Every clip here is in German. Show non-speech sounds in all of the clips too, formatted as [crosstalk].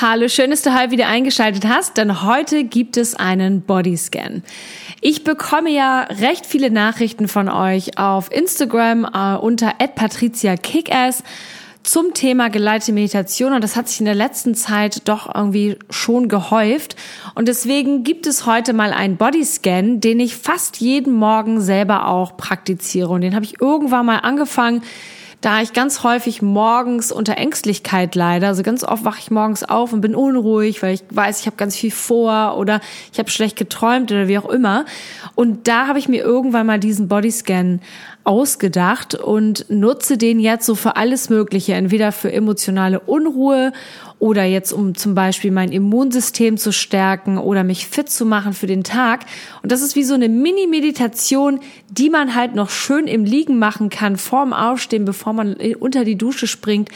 Hallo, schön, dass du heute wieder eingeschaltet hast, denn heute gibt es einen Bodyscan. Ich bekomme ja recht viele Nachrichten von euch auf Instagram äh, unter @patriziakickass zum Thema geleitete Meditation und das hat sich in der letzten Zeit doch irgendwie schon gehäuft. Und deswegen gibt es heute mal einen Bodyscan, den ich fast jeden Morgen selber auch praktiziere. Und den habe ich irgendwann mal angefangen, da ich ganz häufig morgens unter Ängstlichkeit leide, also ganz oft wache ich morgens auf und bin unruhig, weil ich weiß, ich habe ganz viel vor oder ich habe schlecht geträumt oder wie auch immer. Und da habe ich mir irgendwann mal diesen Bodyscan ausgedacht und nutze den jetzt so für alles Mögliche, entweder für emotionale Unruhe oder jetzt um zum Beispiel mein Immunsystem zu stärken oder mich fit zu machen für den Tag. Und das ist wie so eine Mini-Meditation, die man halt noch schön im Liegen machen kann, vorm Aufstehen, bevor man unter die Dusche springt.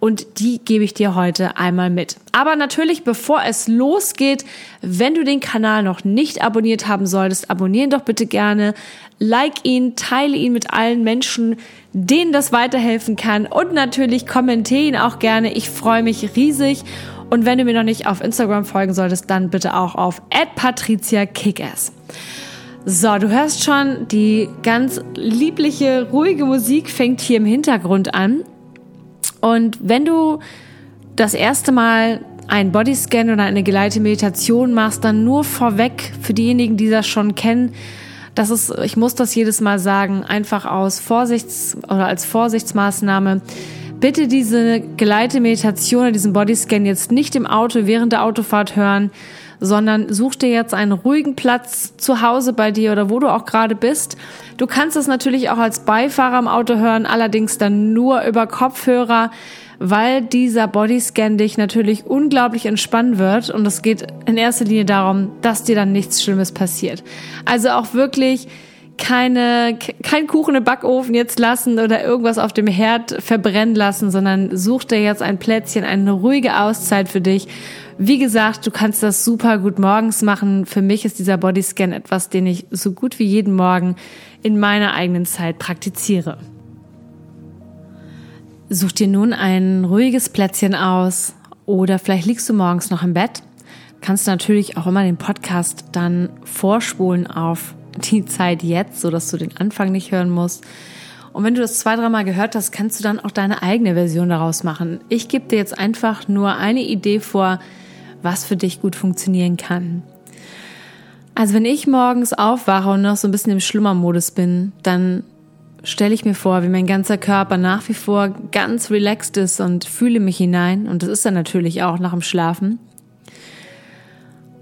Und die gebe ich dir heute einmal mit. Aber natürlich, bevor es losgeht, wenn du den Kanal noch nicht abonniert haben solltest, abonnieren doch bitte gerne, like ihn, teile ihn mit allen Menschen, denen das weiterhelfen kann und natürlich kommentiere ihn auch gerne. Ich freue mich riesig. Und wenn du mir noch nicht auf Instagram folgen solltest, dann bitte auch auf @patriziakickass. So, du hörst schon, die ganz liebliche, ruhige Musik fängt hier im Hintergrund an. Und wenn du das erste Mal einen Bodyscan oder eine geleitete Meditation machst, dann nur vorweg für diejenigen, die das schon kennen, das ist, ich muss das jedes Mal sagen, einfach aus Vorsichts- oder als Vorsichtsmaßnahme. Bitte diese geleitete Meditation oder diesen Bodyscan jetzt nicht im Auto während der Autofahrt hören, sondern such dir jetzt einen ruhigen Platz zu Hause bei dir oder wo du auch gerade bist. Du kannst es natürlich auch als Beifahrer im Auto hören, allerdings dann nur über Kopfhörer weil dieser Bodyscan dich natürlich unglaublich entspannen wird und es geht in erster Linie darum, dass dir dann nichts Schlimmes passiert. Also auch wirklich keine, kein Kuchen im Backofen jetzt lassen oder irgendwas auf dem Herd verbrennen lassen, sondern such dir jetzt ein Plätzchen, eine ruhige Auszeit für dich. Wie gesagt, du kannst das super gut morgens machen. Für mich ist dieser Bodyscan etwas, den ich so gut wie jeden Morgen in meiner eigenen Zeit praktiziere. Such dir nun ein ruhiges Plätzchen aus oder vielleicht liegst du morgens noch im Bett. Kannst du natürlich auch immer den Podcast dann vorspulen auf die [laughs] Zeit jetzt, so dass du den Anfang nicht hören musst. Und wenn du das zwei, dreimal gehört hast, kannst du dann auch deine eigene Version daraus machen. Ich gebe dir jetzt einfach nur eine Idee vor, was für dich gut funktionieren kann. Also wenn ich morgens aufwache und noch so ein bisschen im Schlummermodus bin, dann stelle ich mir vor, wie mein ganzer Körper nach wie vor ganz relaxed ist und fühle mich hinein. Und das ist er natürlich auch nach dem Schlafen.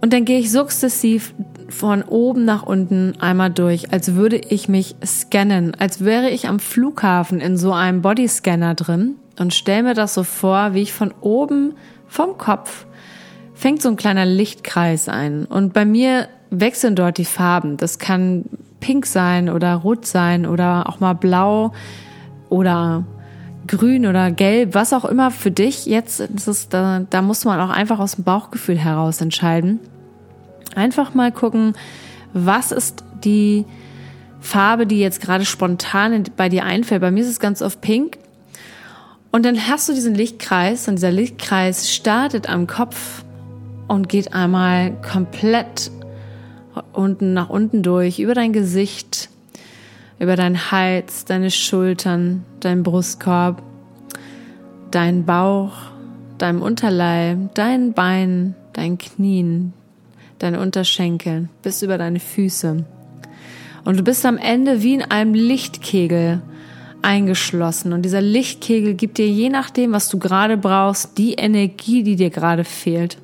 Und dann gehe ich sukzessiv von oben nach unten einmal durch, als würde ich mich scannen, als wäre ich am Flughafen in so einem Bodyscanner drin und stelle mir das so vor, wie ich von oben vom Kopf fängt so ein kleiner Lichtkreis ein. Und bei mir wechseln dort die Farben. Das kann pink sein oder rot sein oder auch mal blau oder grün oder gelb, was auch immer für dich jetzt ist, da, da muss man auch einfach aus dem Bauchgefühl heraus entscheiden. Einfach mal gucken, was ist die Farbe, die jetzt gerade spontan bei dir einfällt. Bei mir ist es ganz oft pink. Und dann hast du diesen Lichtkreis und dieser Lichtkreis startet am Kopf und geht einmal komplett unten nach unten durch, über dein Gesicht, über deinen Hals, deine Schultern, deinen Brustkorb, deinen Bauch, deinem Unterleib, deinen Beinen, deinen Knien, deine Unterschenkel, bis über deine Füße. Und du bist am Ende wie in einem Lichtkegel eingeschlossen. Und dieser Lichtkegel gibt dir je nachdem, was du gerade brauchst, die Energie, die dir gerade fehlt.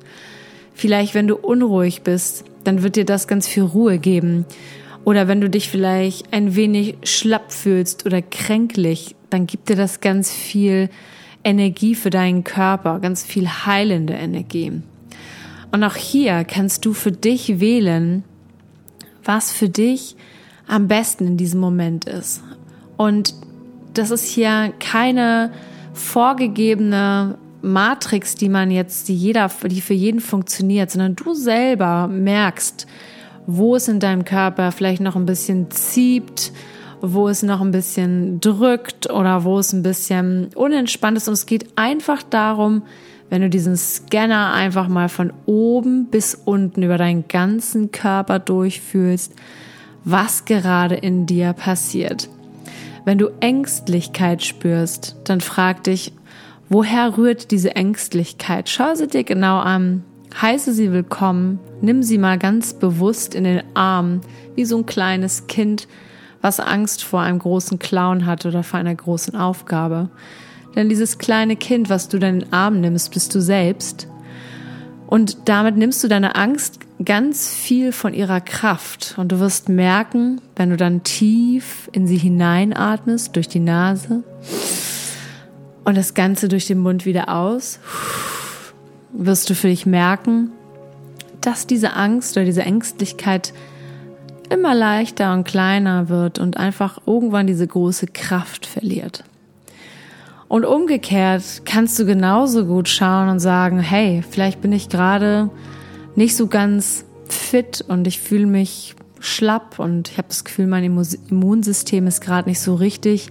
Vielleicht, wenn du unruhig bist, dann wird dir das ganz viel Ruhe geben. Oder wenn du dich vielleicht ein wenig schlapp fühlst oder kränklich, dann gibt dir das ganz viel Energie für deinen Körper, ganz viel heilende Energie. Und auch hier kannst du für dich wählen, was für dich am besten in diesem Moment ist. Und das ist hier keine vorgegebene Matrix, die man jetzt, die jeder, die für jeden funktioniert, sondern du selber merkst, wo es in deinem Körper vielleicht noch ein bisschen zieht, wo es noch ein bisschen drückt oder wo es ein bisschen unentspannt ist. Und es geht einfach darum, wenn du diesen Scanner einfach mal von oben bis unten über deinen ganzen Körper durchfühlst, was gerade in dir passiert. Wenn du Ängstlichkeit spürst, dann frag dich, woher rührt diese Ängstlichkeit? Schau sie dir genau an, heiße sie willkommen, nimm sie mal ganz bewusst in den Arm, wie so ein kleines Kind, was Angst vor einem großen Clown hat oder vor einer großen Aufgabe. Denn dieses kleine Kind, was du deinen Arm nimmst, bist du selbst. Und damit nimmst du deine Angst ganz viel von ihrer Kraft. Und du wirst merken, wenn du dann tief in sie hineinatmest durch die Nase und das Ganze durch den Mund wieder aus, wirst du für dich merken, dass diese Angst oder diese Ängstlichkeit immer leichter und kleiner wird und einfach irgendwann diese große Kraft verliert. Und umgekehrt kannst du genauso gut schauen und sagen, hey, vielleicht bin ich gerade nicht so ganz fit und ich fühle mich schlapp und ich habe das Gefühl, mein Immunsystem ist gerade nicht so richtig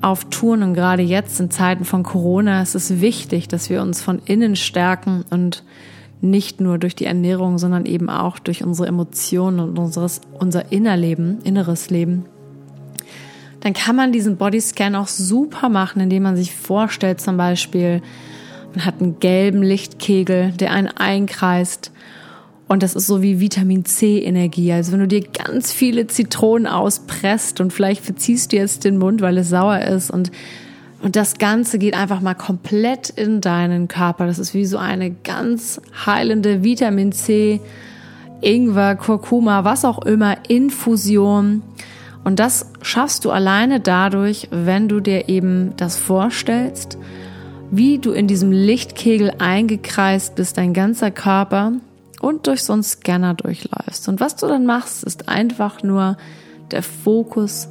auf Touren und gerade jetzt in Zeiten von Corona ist es wichtig, dass wir uns von innen stärken und nicht nur durch die Ernährung, sondern eben auch durch unsere Emotionen und unseres, unser Innerleben, inneres Leben dann kann man diesen Bodyscan auch super machen, indem man sich vorstellt, zum Beispiel, man hat einen gelben Lichtkegel, der einen einkreist. Und das ist so wie Vitamin C Energie. Also wenn du dir ganz viele Zitronen auspresst und vielleicht verziehst du jetzt den Mund, weil es sauer ist und und das Ganze geht einfach mal komplett in deinen Körper. Das ist wie so eine ganz heilende Vitamin C, Ingwer, Kurkuma, was auch immer, Infusion. Und das schaffst du alleine dadurch, wenn du dir eben das vorstellst, wie du in diesem Lichtkegel eingekreist bist, dein ganzer Körper und durch so einen Scanner durchläufst. Und was du dann machst, ist einfach nur der Fokus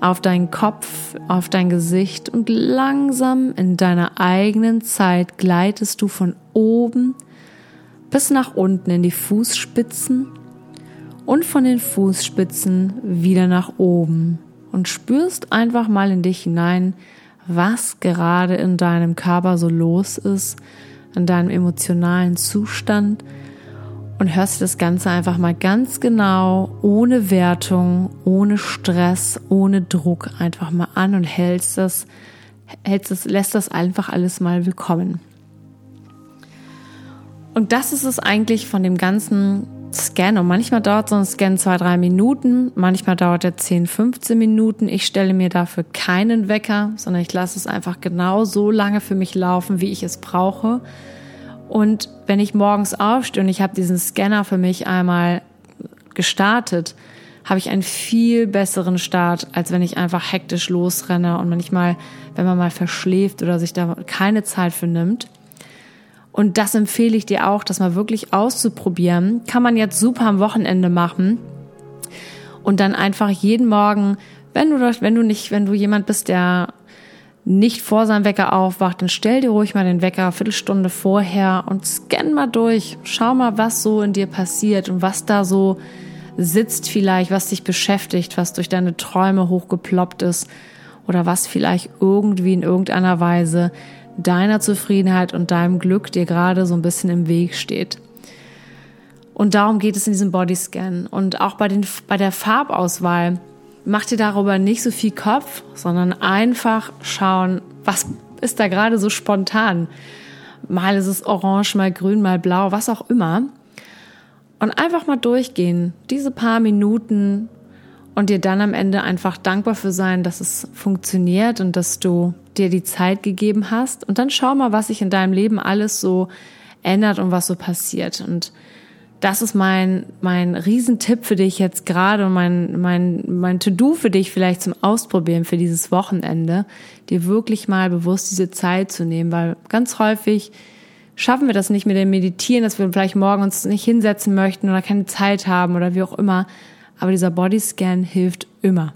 auf deinen Kopf, auf dein Gesicht und langsam in deiner eigenen Zeit gleitest du von oben bis nach unten in die Fußspitzen und von den Fußspitzen wieder nach oben und spürst einfach mal in dich hinein, was gerade in deinem Körper so los ist, in deinem emotionalen Zustand und hörst dir das Ganze einfach mal ganz genau, ohne Wertung, ohne Stress, ohne Druck einfach mal an und hältst das, hältst das, lässt das einfach alles mal willkommen. Und das ist es eigentlich von dem ganzen Scan und manchmal dauert so ein Scan zwei, drei Minuten, manchmal dauert er 10, 15 Minuten. Ich stelle mir dafür keinen Wecker, sondern ich lasse es einfach genau so lange für mich laufen, wie ich es brauche. Und wenn ich morgens aufstehe und ich habe diesen Scanner für mich einmal gestartet, habe ich einen viel besseren Start, als wenn ich einfach hektisch losrenne und manchmal, wenn man mal verschläft oder sich da keine Zeit für nimmt. Und das empfehle ich dir auch, das mal wirklich auszuprobieren. Kann man jetzt super am Wochenende machen. Und dann einfach jeden Morgen, wenn du, wenn du nicht, wenn du jemand bist, der nicht vor seinem Wecker aufwacht, dann stell dir ruhig mal den Wecker Viertelstunde vorher und scan mal durch. Schau mal, was so in dir passiert und was da so sitzt vielleicht, was dich beschäftigt, was durch deine Träume hochgeploppt ist oder was vielleicht irgendwie in irgendeiner Weise deiner Zufriedenheit und deinem Glück dir gerade so ein bisschen im Weg steht. Und darum geht es in diesem Bodyscan. Und auch bei, den, bei der Farbauswahl, mach dir darüber nicht so viel Kopf, sondern einfach schauen, was ist da gerade so spontan. Mal ist es orange, mal grün, mal blau, was auch immer. Und einfach mal durchgehen, diese paar Minuten und dir dann am Ende einfach dankbar für sein, dass es funktioniert und dass du dir die Zeit gegeben hast. Und dann schau mal, was sich in deinem Leben alles so ändert und was so passiert. Und das ist mein, mein Riesentipp für dich jetzt gerade und mein, mein, mein To-Do für dich vielleicht zum Ausprobieren für dieses Wochenende, dir wirklich mal bewusst diese Zeit zu nehmen, weil ganz häufig schaffen wir das nicht mit dem Meditieren, dass wir vielleicht morgen uns nicht hinsetzen möchten oder keine Zeit haben oder wie auch immer. Aber dieser Bodyscan hilft immer.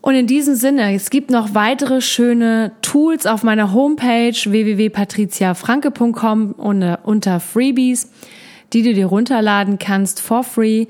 Und in diesem Sinne, es gibt noch weitere schöne Tools auf meiner Homepage www.patriziafranke.com unter Freebies die du dir runterladen kannst for free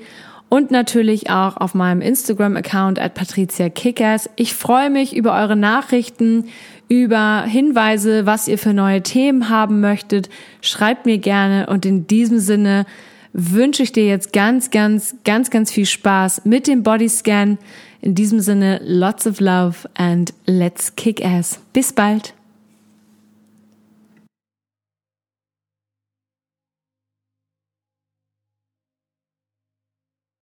und natürlich auch auf meinem Instagram-Account at Patricia Kickers. Ich freue mich über eure Nachrichten, über Hinweise, was ihr für neue Themen haben möchtet. Schreibt mir gerne und in diesem Sinne wünsche ich dir jetzt ganz, ganz, ganz, ganz viel Spaß mit dem Bodyscan. In diesem Sinne, lots of love and let's kick ass. Bis bald.